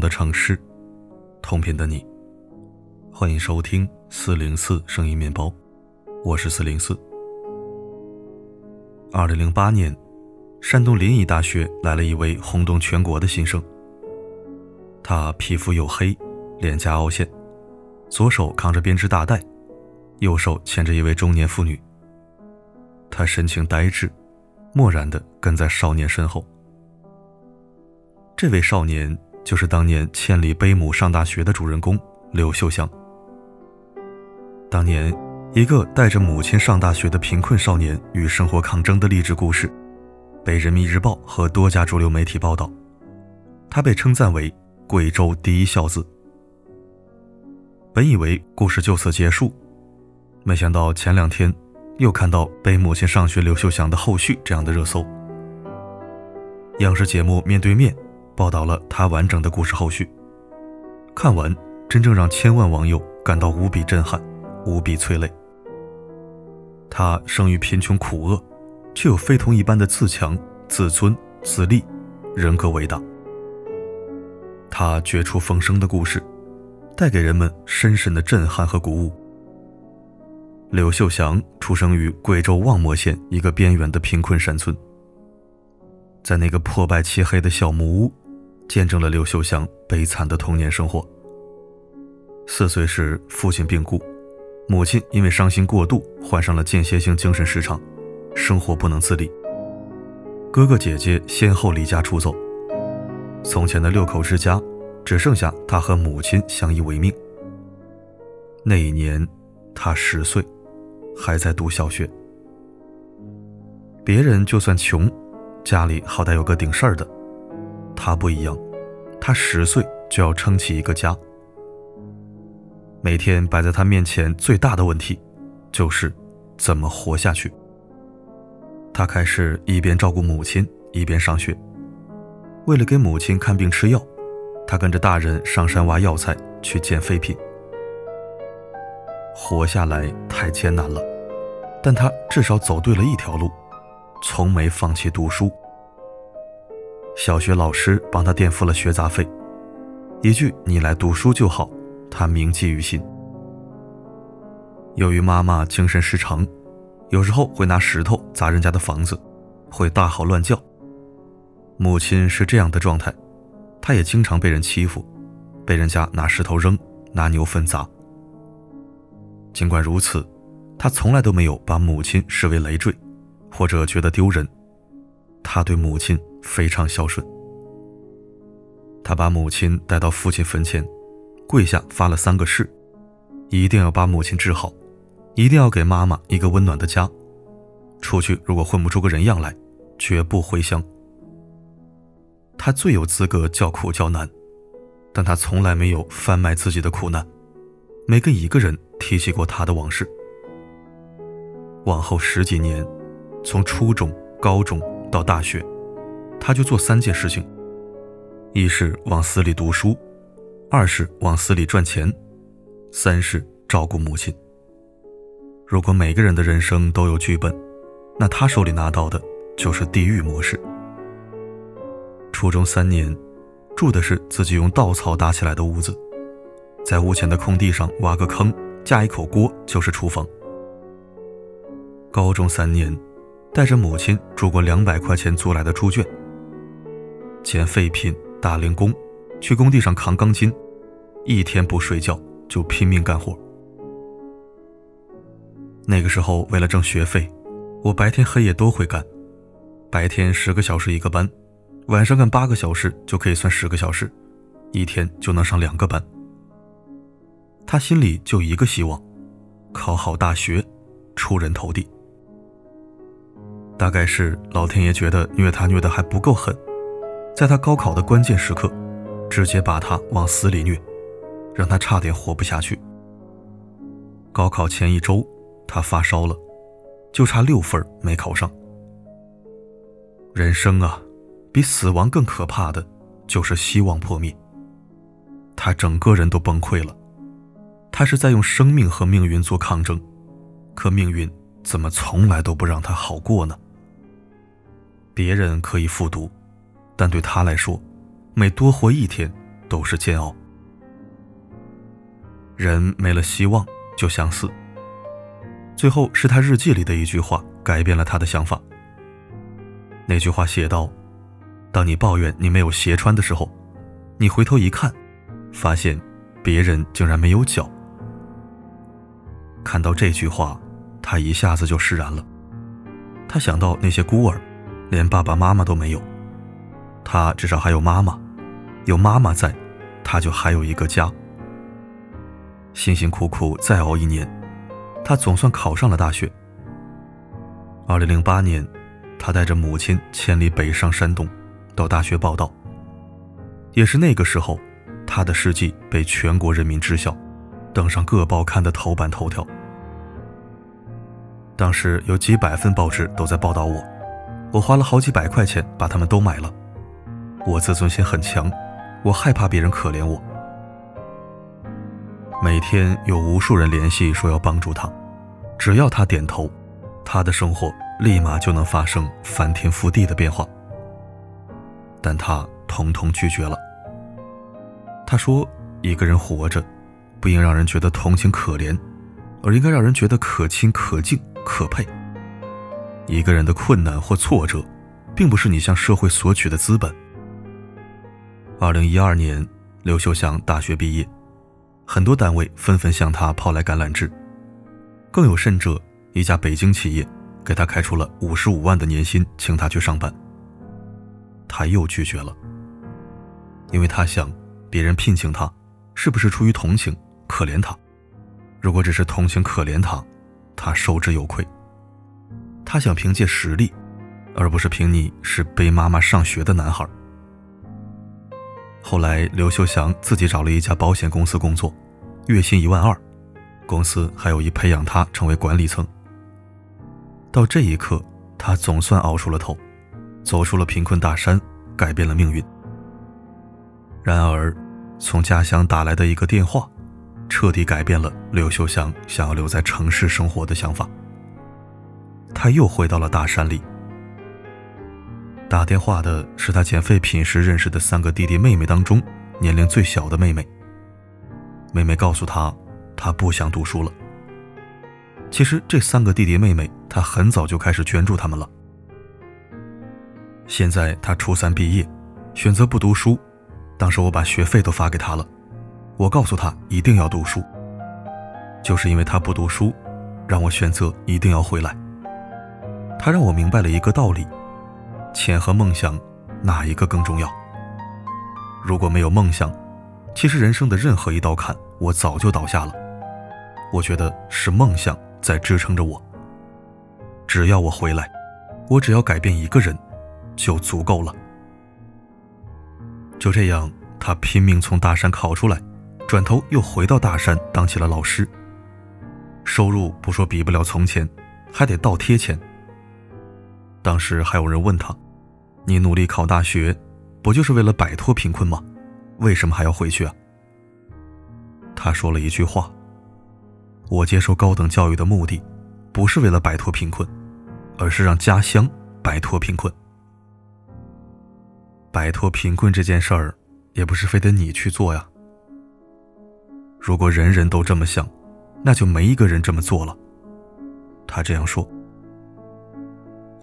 的城市，同频的你，欢迎收听四零四声音面包，我是四零四。二零零八年，山东临沂大学来了一位轰动全国的新生。他皮肤黝黑，脸颊凹陷，左手扛着编织大袋，右手牵着一位中年妇女。他神情呆滞，漠然地跟在少年身后。这位少年就是当年千里背母上大学的主人公刘秀祥。当年，一个带着母亲上大学的贫困少年与生活抗争的励志故事，被人民日报和多家主流媒体报道。他被称赞为贵州第一孝子。本以为故事就此结束，没想到前两天。又看到背母亲上学刘秀祥的后续这样的热搜。央视节目《面对面》报道了他完整的故事后续。看完，真正让千万网友感到无比震撼，无比催泪。他生于贫穷苦厄，却有非同一般的自强、自尊、自立，人格伟大。他绝处逢生的故事，带给人们深深的震撼和鼓舞。刘秀祥出生于贵州望谟县一个边远的贫困山村，在那个破败漆黑的小木屋，见证了刘秀祥悲惨的童年生活。四岁时，父亲病故，母亲因为伤心过度，患上了间歇性精神失常，生活不能自理。哥哥姐姐先后离家出走，从前的六口之家，只剩下他和母亲相依为命。那一年，他十岁。还在读小学，别人就算穷，家里好歹有个顶事儿的，他不一样，他十岁就要撑起一个家。每天摆在他面前最大的问题，就是怎么活下去。他开始一边照顾母亲，一边上学。为了给母亲看病吃药，他跟着大人上山挖药材，去捡废品。活下来太艰难了，但他至少走对了一条路，从没放弃读书。小学老师帮他垫付了学杂费，一句“你来读书就好”，他铭记于心。由于妈妈精神失常，有时候会拿石头砸人家的房子，会大吼乱叫。母亲是这样的状态，他也经常被人欺负，被人家拿石头扔，拿牛粪砸。尽管如此，他从来都没有把母亲视为累赘，或者觉得丢人。他对母亲非常孝顺。他把母亲带到父亲坟前，跪下发了三个誓：一定要把母亲治好，一定要给妈妈一个温暖的家。出去如果混不出个人样来，绝不回乡。他最有资格叫苦叫难，但他从来没有贩卖自己的苦难。没跟一个人提起过他的往事。往后十几年，从初中、高中到大学，他就做三件事情：一是往死里读书，二是往死里赚钱，三是照顾母亲。如果每个人的人生都有剧本，那他手里拿到的就是地狱模式。初中三年，住的是自己用稻草搭起来的屋子。在屋前的空地上挖个坑，架一口锅就是厨房。高中三年，带着母亲住过两百块钱租来的猪圈，捡废品、打零工，去工地上扛钢筋，一天不睡觉就拼命干活。那个时候，为了挣学费，我白天黑夜都会干，白天十个小时一个班，晚上干八个小时就可以算十个小时，一天就能上两个班。他心里就一个希望，考好大学，出人头地。大概是老天爷觉得虐他虐得还不够狠，在他高考的关键时刻，直接把他往死里虐，让他差点活不下去。高考前一周，他发烧了，就差六分没考上。人生啊，比死亡更可怕的，就是希望破灭。他整个人都崩溃了。他是在用生命和命运做抗争，可命运怎么从来都不让他好过呢？别人可以复读，但对他来说，每多活一天，都是煎熬。人没了希望就想死。最后是他日记里的一句话改变了他的想法。那句话写道：“当你抱怨你没有鞋穿的时候，你回头一看，发现别人竟然没有脚。”看到这句话，他一下子就释然了。他想到那些孤儿，连爸爸妈妈都没有，他至少还有妈妈，有妈妈在，他就还有一个家。辛辛苦苦再熬一年，他总算考上了大学。二零零八年，他带着母亲千里北上山东，到大学报道。也是那个时候，他的事迹被全国人民知晓，登上各报刊的头版头条。当时有几百份报纸都在报道我，我花了好几百块钱把他们都买了。我自尊心很强，我害怕别人可怜我。每天有无数人联系说要帮助他，只要他点头，他的生活立马就能发生翻天覆地的变化。但他统统拒绝了。他说：“一个人活着，不应让人觉得同情可怜，而应该让人觉得可亲可敬。”可佩。一个人的困难或挫折，并不是你向社会索取的资本。二零一二年，刘秀祥大学毕业，很多单位纷纷向他抛来橄榄枝，更有甚者，一家北京企业给他开出了五十五万的年薪，请他去上班。他又拒绝了，因为他想，别人聘请他，是不是出于同情、可怜他？如果只是同情、可怜他，他受之有愧。他想凭借实力，而不是凭你是背妈妈上学的男孩。后来，刘秀祥自己找了一家保险公司工作，月薪一万二，公司还有意培养他成为管理层。到这一刻，他总算熬出了头，走出了贫困大山，改变了命运。然而，从家乡打来的一个电话。彻底改变了刘秀祥想要留在城市生活的想法。他又回到了大山里。打电话的是他捡废品时认识的三个弟弟妹妹当中年龄最小的妹妹。妹妹告诉他，他不想读书了。其实这三个弟弟妹妹，他很早就开始捐助他们了。现在他初三毕业，选择不读书，当时我把学费都发给他了。我告诉他一定要读书，就是因为他不读书，让我选择一定要回来。他让我明白了一个道理：钱和梦想，哪一个更重要？如果没有梦想，其实人生的任何一道坎，我早就倒下了。我觉得是梦想在支撑着我。只要我回来，我只要改变一个人，就足够了。就这样，他拼命从大山考出来。转头又回到大山当起了老师，收入不说比不了从前，还得倒贴钱。当时还有人问他：“你努力考大学，不就是为了摆脱贫困吗？为什么还要回去啊？”他说了一句话：“我接受高等教育的目的，不是为了摆脱贫困，而是让家乡摆脱贫困。摆脱贫困这件事儿，也不是非得你去做呀。”如果人人都这么想，那就没一个人这么做了。他这样说。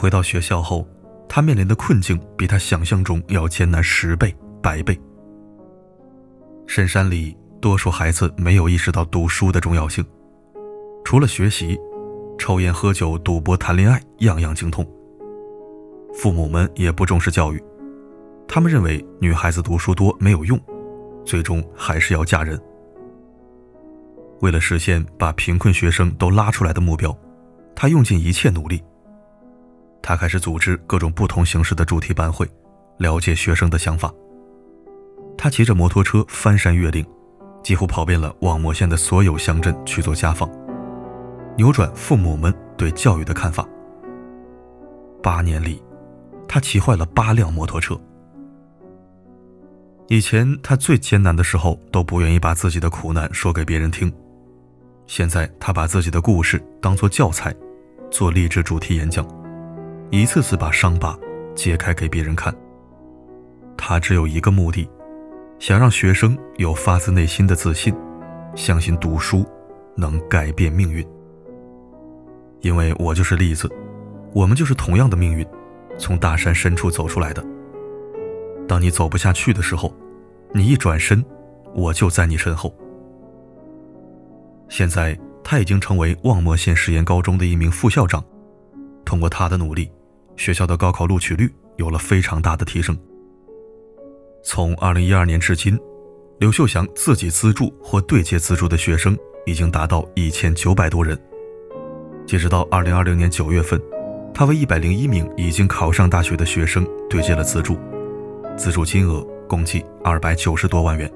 回到学校后，他面临的困境比他想象中要艰难十倍、百倍。深山里，多数孩子没有意识到读书的重要性，除了学习，抽烟、喝酒、赌博、谈恋爱，样样精通。父母们也不重视教育，他们认为女孩子读书多没有用，最终还是要嫁人。为了实现把贫困学生都拉出来的目标，他用尽一切努力。他开始组织各种不同形式的主题班会，了解学生的想法。他骑着摩托车翻山越岭，几乎跑遍了望谟县的所有乡镇去做家访，扭转父母们对教育的看法。八年里，他骑坏了八辆摩托车。以前他最艰难的时候都不愿意把自己的苦难说给别人听。现在，他把自己的故事当作教材，做励志主题演讲，一次次把伤疤揭开给别人看。他只有一个目的，想让学生有发自内心的自信，相信读书能改变命运。因为我就是例子，我们就是同样的命运，从大山深处走出来的。当你走不下去的时候，你一转身，我就在你身后。现在他已经成为望谟县实验高中的一名副校长，通过他的努力，学校的高考录取率有了非常大的提升。从二零一二年至今，刘秀祥自己资助或对接资助的学生已经达到一千九百多人。截止到二零二零年九月份，他为一百零一名已经考上大学的学生对接了资助，资助金额共计二百九十多万元。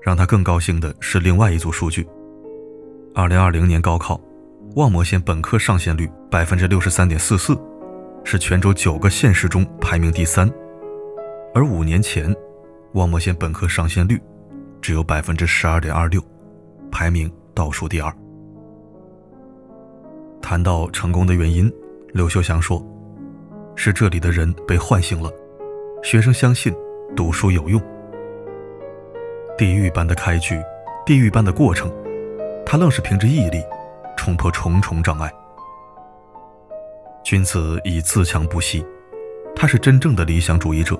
让他更高兴的是另外一组数据：二零二零年高考，望谟县本科上线率百分之六十三点四四，是全州九个县市中排名第三。而五年前，望谟县本科上线率只有百分之十二点二六，排名倒数第二。谈到成功的原因，刘秀祥说：“是这里的人被唤醒了，学生相信读书有用。地狱般的开局，地狱般的过程，他愣是凭着毅力冲破重重障碍。君子以自强不息，他是真正的理想主义者。”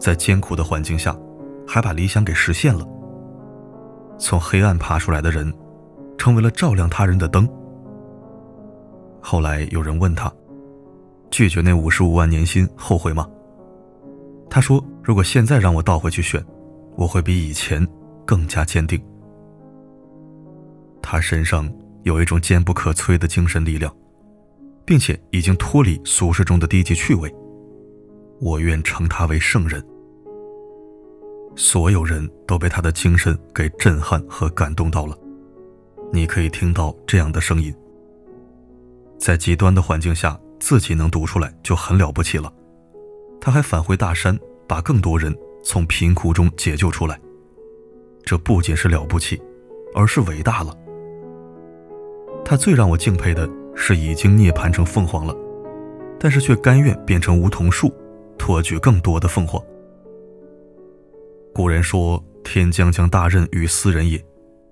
在艰苦的环境下，还把理想给实现了。从黑暗爬出来的人，成为了照亮他人的灯。后来有人问他，拒绝那五十五万年薪后悔吗？他说：“如果现在让我倒回去选，我会比以前更加坚定。”他身上有一种坚不可摧的精神力量，并且已经脱离俗世中的低级趣味。我愿称他为圣人。所有人都被他的精神给震撼和感动到了。你可以听到这样的声音：在极端的环境下，自己能读出来就很了不起了。他还返回大山，把更多人从贫苦中解救出来。这不仅是了不起，而是伟大了。他最让我敬佩的是，已经涅槃成凤凰了，但是却甘愿变成梧桐树。托举更多的凤凰。古人说：“天将降大任于斯人也，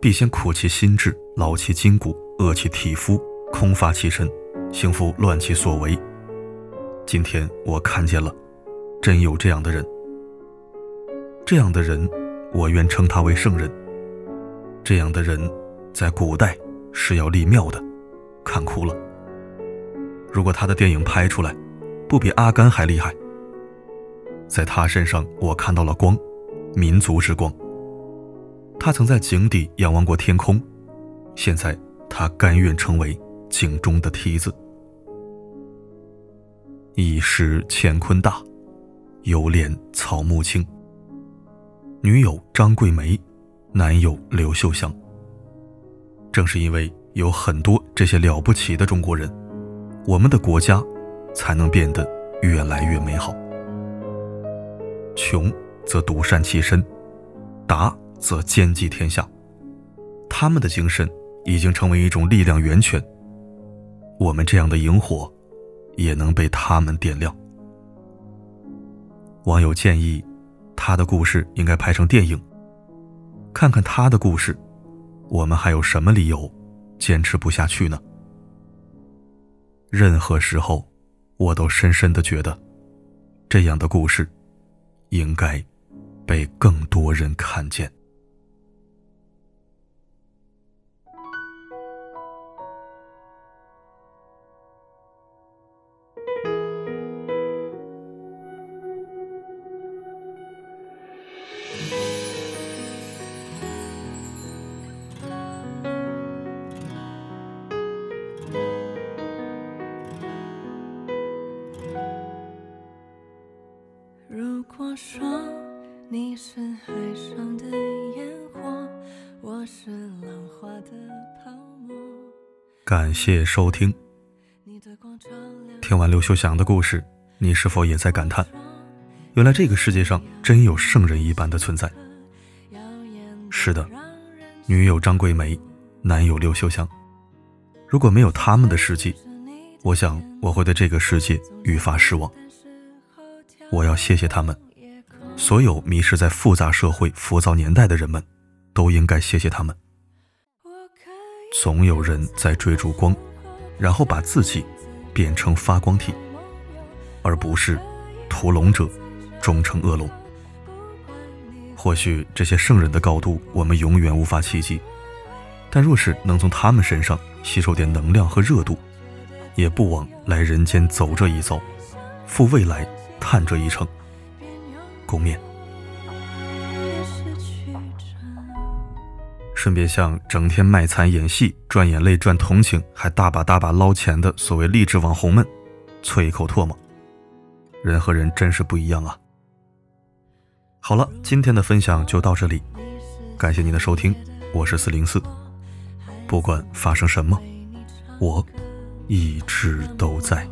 必先苦其心志，劳其筋骨，饿其体肤，空乏其身，行拂乱其所为。”今天我看见了，真有这样的人。这样的人，我愿称他为圣人。这样的人，在古代是要立庙的，看哭了。如果他的电影拍出来，不比阿甘还厉害。在他身上，我看到了光，民族之光。他曾在井底仰望过天空，现在他甘愿成为井中的梯子。一时乾坤大，犹怜草木青。女友张桂梅，男友刘秀祥。正是因为有很多这些了不起的中国人，我们的国家才能变得越来越美好。穷则独善其身，达则兼济天下。他们的精神已经成为一种力量源泉。我们这样的萤火，也能被他们点亮。网友建议，他的故事应该拍成电影。看看他的故事，我们还有什么理由坚持不下去呢？任何时候，我都深深的觉得，这样的故事。应该被更多人看见。感谢收听。听完刘秀祥的故事，你是否也在感叹，原来这个世界上真有圣人一般的存在？是的，女友张桂梅，男友刘秀祥。如果没有他们的事迹，我想我会对这个世界愈发失望。我要谢谢他们。所有迷失在复杂社会、浮躁年代的人们，都应该谢谢他们。总有人在追逐光，然后把自己变成发光体，而不是屠龙者终成恶龙。或许这些圣人的高度，我们永远无法企及。但若是能从他们身上吸收点能量和热度，也不枉来人间走这一遭，赴未来探这一程。共勉。顺便向整天卖惨演戏、赚眼泪赚同情，还大把大把捞钱的所谓励志网红们，啐一口唾沫。人和人真是不一样啊！好了，今天的分享就到这里，感谢您的收听，我是四零四。不管发生什么，我一直都在。